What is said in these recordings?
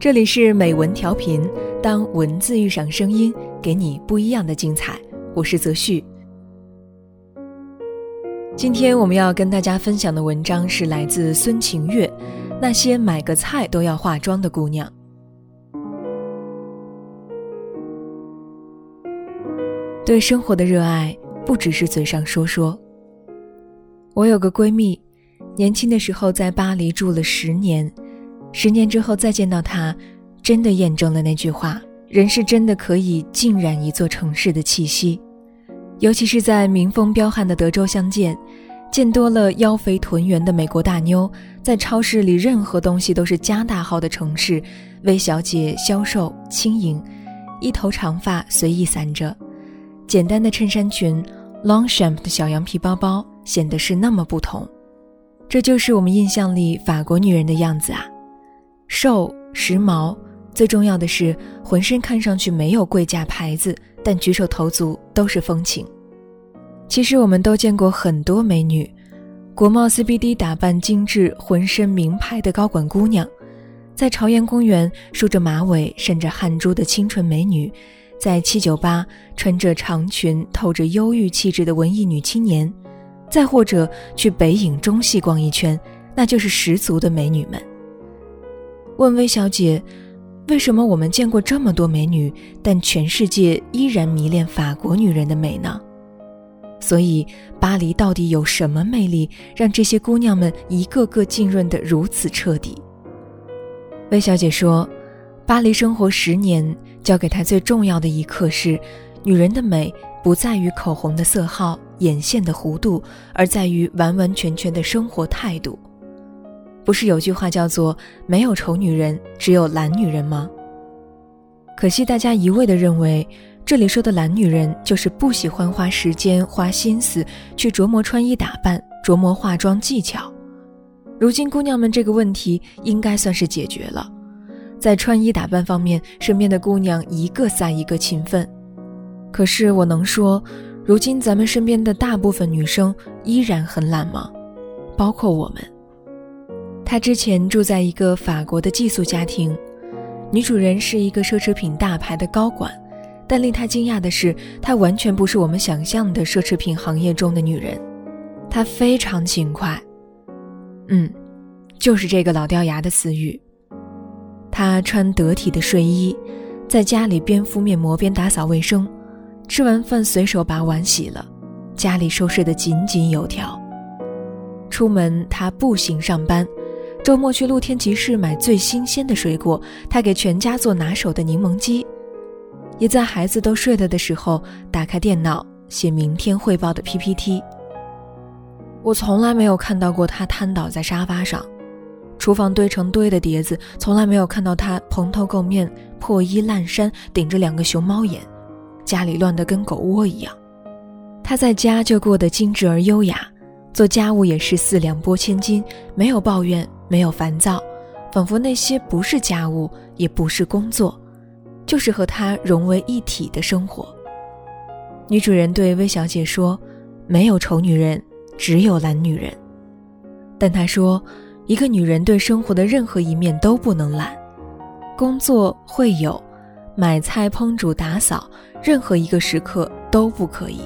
这里是美文调频，当文字遇上声音，给你不一样的精彩。我是泽旭。今天我们要跟大家分享的文章是来自孙晴月，《那些买个菜都要化妆的姑娘》。对生活的热爱不只是嘴上说说。我有个闺蜜，年轻的时候在巴黎住了十年。十年之后再见到他，真的验证了那句话：人是真的可以浸染一座城市的气息。尤其是在民风彪悍的德州相见，见多了腰肥臀圆的美国大妞，在超市里任何东西都是加大号的城市，魏小姐消瘦轻盈，一头长发随意散着，简单的衬衫裙，Longchamp 的小羊皮包包，显得是那么不同。这就是我们印象里法国女人的样子啊。瘦时髦，最重要的是浑身看上去没有贵价牌子，但举手投足都是风情。其实我们都见过很多美女，国贸 CBD 打扮精致、浑身名牌的高管姑娘，在朝阳公园梳着马尾、渗着汗珠的清纯美女，在七九八穿着长裙、透着忧郁气质的文艺女青年，再或者去北影中戏逛一圈，那就是十足的美女们。问魏小姐，为什么我们见过这么多美女，但全世界依然迷恋法国女人的美呢？所以，巴黎到底有什么魅力，让这些姑娘们一个个浸润得如此彻底？魏小姐说，巴黎生活十年，教给她最重要的一课是：女人的美不在于口红的色号、眼线的弧度，而在于完完全全的生活态度。不是有句话叫做“没有丑女人，只有懒女人”吗？可惜大家一味地认为，这里说的懒女人就是不喜欢花时间、花心思去琢磨穿衣打扮、琢磨化妆技巧。如今姑娘们这个问题应该算是解决了，在穿衣打扮方面，身边的姑娘一个赛一个勤奋。可是我能说，如今咱们身边的大部分女生依然很懒吗？包括我们。她之前住在一个法国的寄宿家庭，女主人是一个奢侈品大牌的高管，但令她惊讶的是，她完全不是我们想象的奢侈品行业中的女人。她非常勤快，嗯，就是这个老掉牙的词语。她穿得体的睡衣，在家里边敷面膜边打扫卫生，吃完饭随手把碗洗了，家里收拾得井井有条。出门她步行上班。周末去露天集市买最新鲜的水果，他给全家做拿手的柠檬鸡，也在孩子都睡了的时候打开电脑写明天汇报的 PPT。我从来没有看到过他瘫倒在沙发上，厨房堆成堆的碟子，从来没有看到他蓬头垢面、破衣烂衫，顶着两个熊猫眼，家里乱得跟狗窝一样。他在家就过得精致而优雅，做家务也是四两拨千斤，没有抱怨。没有烦躁，仿佛那些不是家务，也不是工作，就是和他融为一体的生活。女主人对魏小姐说：“没有丑女人，只有懒女人。”但她说：“一个女人对生活的任何一面都不能懒，工作会有，买菜、烹煮、打扫，任何一个时刻都不可以。”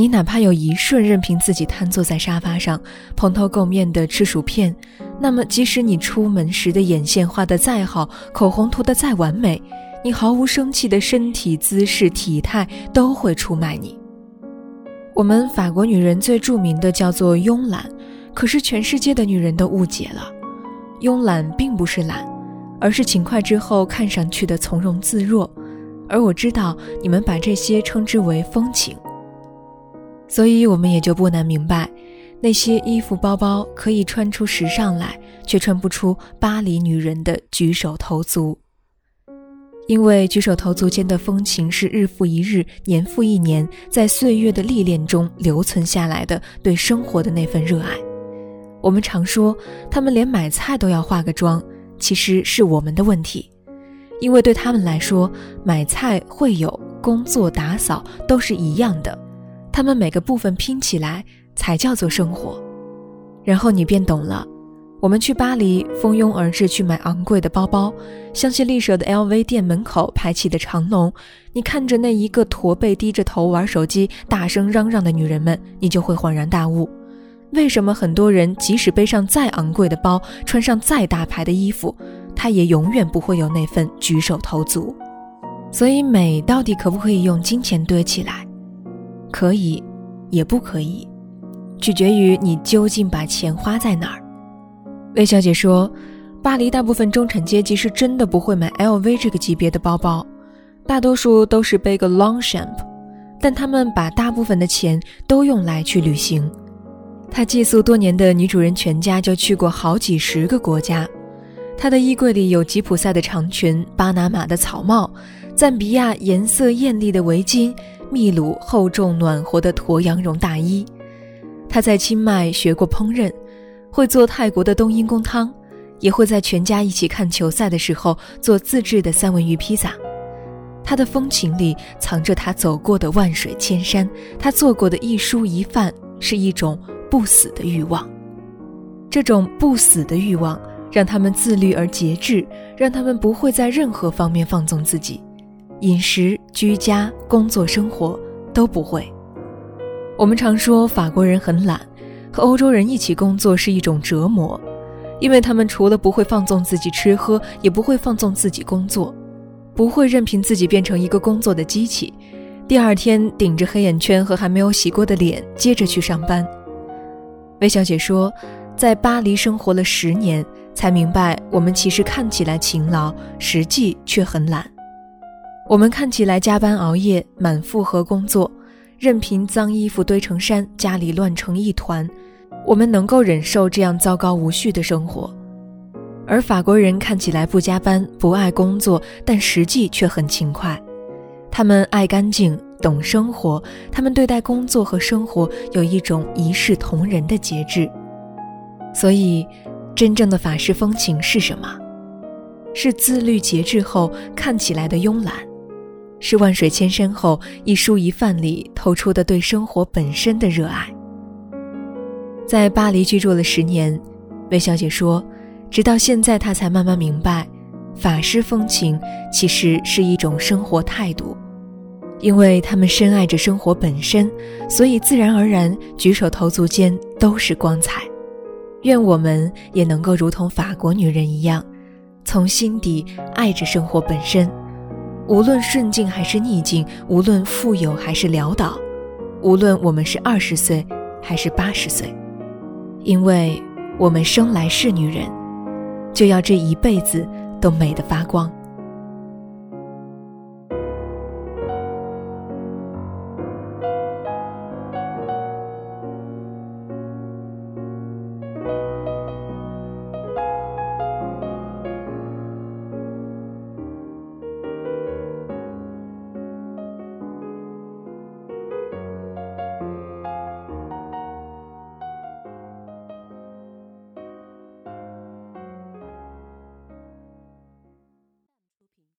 你哪怕有一瞬任凭自己瘫坐在沙发上，蓬头垢面的吃薯片，那么即使你出门时的眼线画得再好，口红涂得再完美，你毫无生气的身体姿势体态都会出卖你。我们法国女人最著名的叫做慵懒，可是全世界的女人都误解了，慵懒并不是懒，而是勤快之后看上去的从容自若。而我知道你们把这些称之为风情。所以，我们也就不难明白，那些衣服包包可以穿出时尚来，却穿不出巴黎女人的举手投足。因为举手投足间的风情是日复一日、年复一年，在岁月的历练中留存下来的对生活的那份热爱。我们常说，他们连买菜都要化个妆，其实是我们的问题，因为对他们来说，买菜、会有工作、打扫都是一样的。他们每个部分拼起来才叫做生活，然后你便懂了，我们去巴黎，蜂拥而至去买昂贵的包包，香榭丽舍的 LV 店门口排起的长龙，你看着那一个驼背低着头玩手机、大声嚷嚷的女人们，你就会恍然大悟：为什么很多人即使背上再昂贵的包，穿上再大牌的衣服，他也永远不会有那份举手投足？所以，美到底可不可以用金钱堆起来？可以，也不可以，取决于你究竟把钱花在哪儿。魏小姐说：“巴黎大部分中产阶级是真的不会买 LV 这个级别的包包，大多数都是背个 Longchamp，但他们把大部分的钱都用来去旅行。她寄宿多年的女主人全家就去过好几十个国家。她的衣柜里有吉普赛的长裙、巴拿马的草帽、赞比亚颜色艳丽的围巾、秘鲁厚重暖和的驼羊绒大衣。他在清迈学过烹饪。”会做泰国的冬阴功汤，也会在全家一起看球赛的时候做自制的三文鱼披萨。他的风情里藏着他走过的万水千山，他做过的一蔬一饭是一种不死的欲望。这种不死的欲望让他们自律而节制，让他们不会在任何方面放纵自己，饮食、居家、工作、生活都不会。我们常说法国人很懒。和欧洲人一起工作是一种折磨，因为他们除了不会放纵自己吃喝，也不会放纵自己工作，不会任凭自己变成一个工作的机器，第二天顶着黑眼圈和还没有洗过的脸接着去上班。魏小姐说，在巴黎生活了十年，才明白我们其实看起来勤劳，实际却很懒。我们看起来加班熬夜，满负荷工作。任凭脏衣服堆成山，家里乱成一团，我们能够忍受这样糟糕无序的生活。而法国人看起来不加班、不爱工作，但实际却很勤快。他们爱干净，懂生活，他们对待工作和生活有一种一视同仁的节制。所以，真正的法式风情是什么？是自律节制后看起来的慵懒。是万水千山后一蔬一饭里透出的对生活本身的热爱。在巴黎居住了十年，魏小姐说，直到现在她才慢慢明白，法师风情其实是一种生活态度，因为他们深爱着生活本身，所以自然而然举手投足间都是光彩。愿我们也能够如同法国女人一样，从心底爱着生活本身。无论顺境还是逆境，无论富有还是潦倒，无论我们是二十岁还是八十岁，因为我们生来是女人，就要这一辈子都美得发光。